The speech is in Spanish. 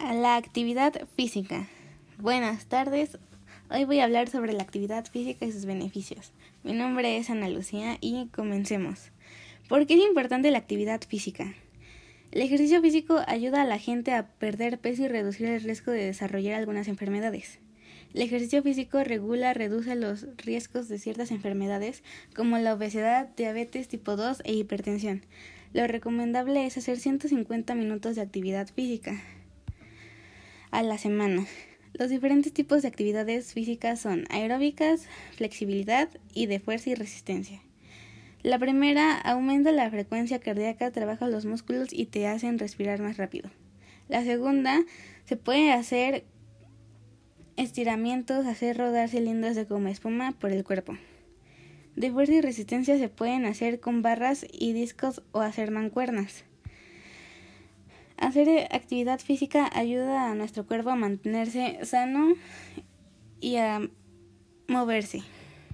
A la actividad física. Buenas tardes. Hoy voy a hablar sobre la actividad física y sus beneficios. Mi nombre es Ana Lucía y comencemos. ¿Por qué es importante la actividad física? El ejercicio físico ayuda a la gente a perder peso y reducir el riesgo de desarrollar algunas enfermedades. El ejercicio físico regula, reduce los riesgos de ciertas enfermedades como la obesidad, diabetes tipo 2 e hipertensión. Lo recomendable es hacer 150 minutos de actividad física a la semana. Los diferentes tipos de actividades físicas son aeróbicas, flexibilidad y de fuerza y resistencia. La primera aumenta la frecuencia cardíaca, trabaja los músculos y te hacen respirar más rápido. La segunda se puede hacer estiramientos, hacer rodar cilindros de goma espuma por el cuerpo. De fuerza y resistencia se pueden hacer con barras y discos o hacer mancuernas. Hacer actividad física ayuda a nuestro cuerpo a mantenerse sano y a moverse.